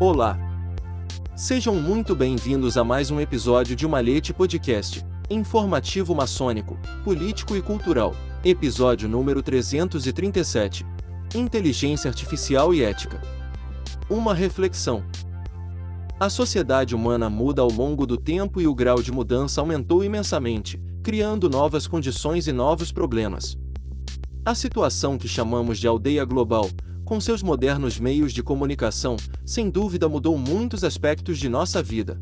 Olá! Sejam muito bem-vindos a mais um episódio de Malhete Podcast, informativo maçônico, político e cultural, episódio número 337. Inteligência Artificial e Ética. Uma reflexão. A sociedade humana muda ao longo do tempo e o grau de mudança aumentou imensamente, criando novas condições e novos problemas. A situação que chamamos de aldeia global, com seus modernos meios de comunicação, sem dúvida mudou muitos aspectos de nossa vida.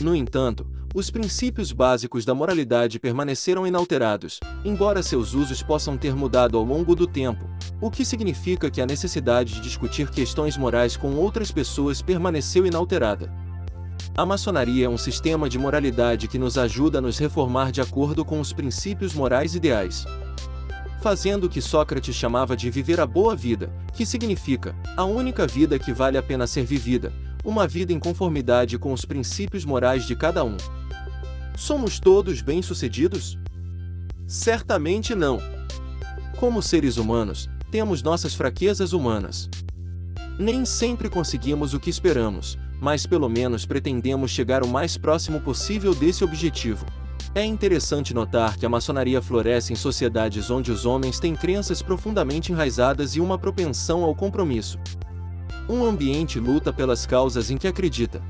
No entanto, os princípios básicos da moralidade permaneceram inalterados, embora seus usos possam ter mudado ao longo do tempo, o que significa que a necessidade de discutir questões morais com outras pessoas permaneceu inalterada. A maçonaria é um sistema de moralidade que nos ajuda a nos reformar de acordo com os princípios morais ideais. Fazendo o que Sócrates chamava de viver a boa vida, que significa a única vida que vale a pena ser vivida, uma vida em conformidade com os princípios morais de cada um. Somos todos bem-sucedidos? Certamente não. Como seres humanos, temos nossas fraquezas humanas. Nem sempre conseguimos o que esperamos, mas pelo menos pretendemos chegar o mais próximo possível desse objetivo. É interessante notar que a maçonaria floresce em sociedades onde os homens têm crenças profundamente enraizadas e uma propensão ao compromisso. Um ambiente luta pelas causas em que acredita.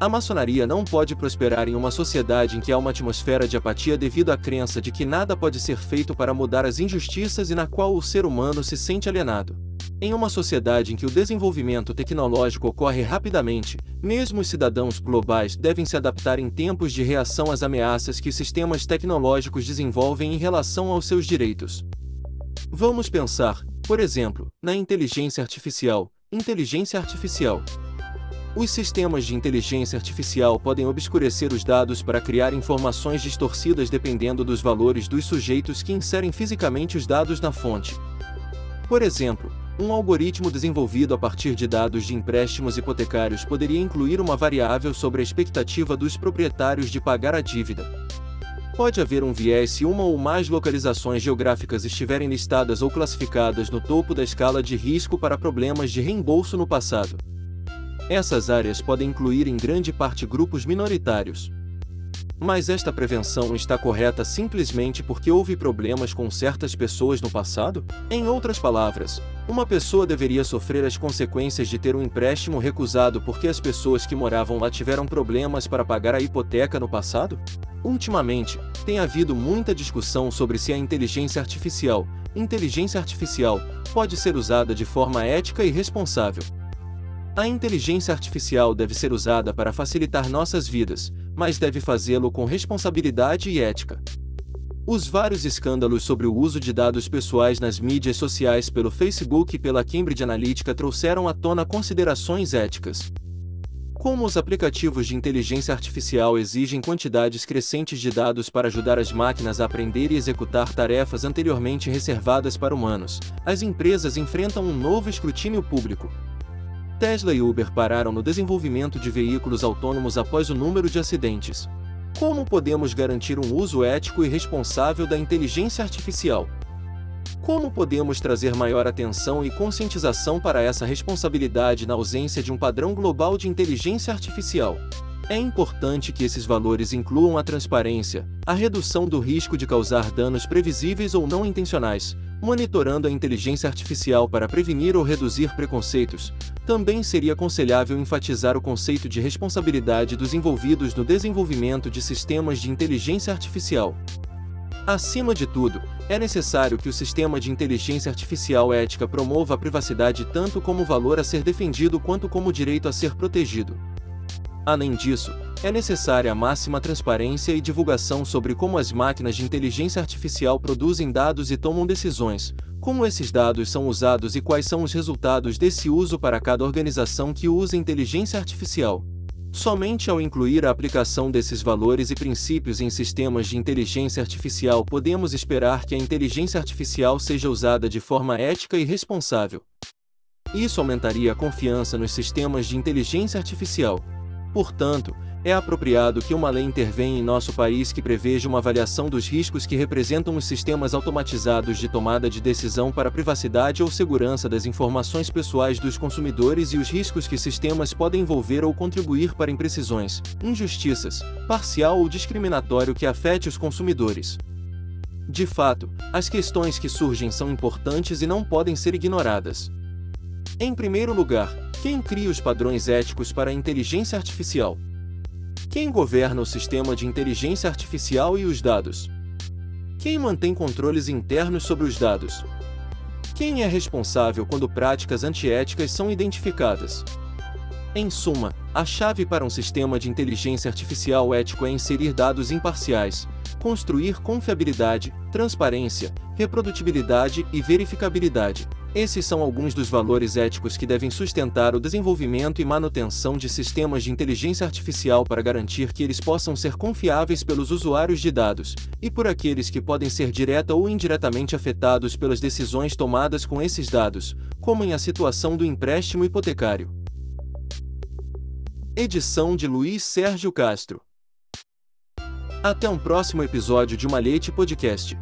A maçonaria não pode prosperar em uma sociedade em que há uma atmosfera de apatia devido à crença de que nada pode ser feito para mudar as injustiças e na qual o ser humano se sente alienado. Em uma sociedade em que o desenvolvimento tecnológico ocorre rapidamente, mesmo os cidadãos globais devem se adaptar em tempos de reação às ameaças que sistemas tecnológicos desenvolvem em relação aos seus direitos. Vamos pensar, por exemplo, na inteligência artificial. Inteligência artificial. Os sistemas de inteligência artificial podem obscurecer os dados para criar informações distorcidas dependendo dos valores dos sujeitos que inserem fisicamente os dados na fonte. Por exemplo, um algoritmo desenvolvido a partir de dados de empréstimos hipotecários poderia incluir uma variável sobre a expectativa dos proprietários de pagar a dívida. Pode haver um viés se uma ou mais localizações geográficas estiverem listadas ou classificadas no topo da escala de risco para problemas de reembolso no passado. Essas áreas podem incluir em grande parte grupos minoritários, mas esta prevenção está correta simplesmente porque houve problemas com certas pessoas no passado? Em outras palavras, uma pessoa deveria sofrer as consequências de ter um empréstimo recusado porque as pessoas que moravam lá tiveram problemas para pagar a hipoteca no passado? Ultimamente, tem havido muita discussão sobre se a inteligência artificial, inteligência artificial, pode ser usada de forma ética e responsável. A inteligência artificial deve ser usada para facilitar nossas vidas, mas deve fazê-lo com responsabilidade e ética. Os vários escândalos sobre o uso de dados pessoais nas mídias sociais pelo Facebook e pela Cambridge Analytica trouxeram à tona considerações éticas. Como os aplicativos de inteligência artificial exigem quantidades crescentes de dados para ajudar as máquinas a aprender e executar tarefas anteriormente reservadas para humanos, as empresas enfrentam um novo escrutínio público. Tesla e Uber pararam no desenvolvimento de veículos autônomos após o número de acidentes. Como podemos garantir um uso ético e responsável da inteligência artificial? Como podemos trazer maior atenção e conscientização para essa responsabilidade na ausência de um padrão global de inteligência artificial? É importante que esses valores incluam a transparência, a redução do risco de causar danos previsíveis ou não intencionais, monitorando a inteligência artificial para prevenir ou reduzir preconceitos, também seria aconselhável enfatizar o conceito de responsabilidade dos envolvidos no desenvolvimento de sistemas de inteligência artificial. Acima de tudo, é necessário que o sistema de inteligência artificial ética promova a privacidade tanto como valor a ser defendido quanto como direito a ser protegido. Além disso, é necessária a máxima transparência e divulgação sobre como as máquinas de inteligência artificial produzem dados e tomam decisões, como esses dados são usados e quais são os resultados desse uso para cada organização que usa inteligência artificial. Somente ao incluir a aplicação desses valores e princípios em sistemas de inteligência artificial podemos esperar que a inteligência artificial seja usada de forma ética e responsável. Isso aumentaria a confiança nos sistemas de inteligência artificial. Portanto, é apropriado que uma lei intervenha em nosso país que preveja uma avaliação dos riscos que representam os sistemas automatizados de tomada de decisão para a privacidade ou segurança das informações pessoais dos consumidores e os riscos que sistemas podem envolver ou contribuir para imprecisões, injustiças, parcial ou discriminatório que afete os consumidores. De fato, as questões que surgem são importantes e não podem ser ignoradas. Em primeiro lugar, quem cria os padrões éticos para a inteligência artificial? Quem governa o sistema de inteligência artificial e os dados? Quem mantém controles internos sobre os dados? Quem é responsável quando práticas antiéticas são identificadas? Em suma, a chave para um sistema de inteligência artificial ético é inserir dados imparciais, construir confiabilidade, transparência, reprodutibilidade e verificabilidade. Esses são alguns dos valores éticos que devem sustentar o desenvolvimento e manutenção de sistemas de inteligência artificial para garantir que eles possam ser confiáveis pelos usuários de dados e por aqueles que podem ser direta ou indiretamente afetados pelas decisões tomadas com esses dados, como em a situação do empréstimo hipotecário. Edição de Luiz Sérgio Castro. Até um próximo episódio de Malhete Podcast.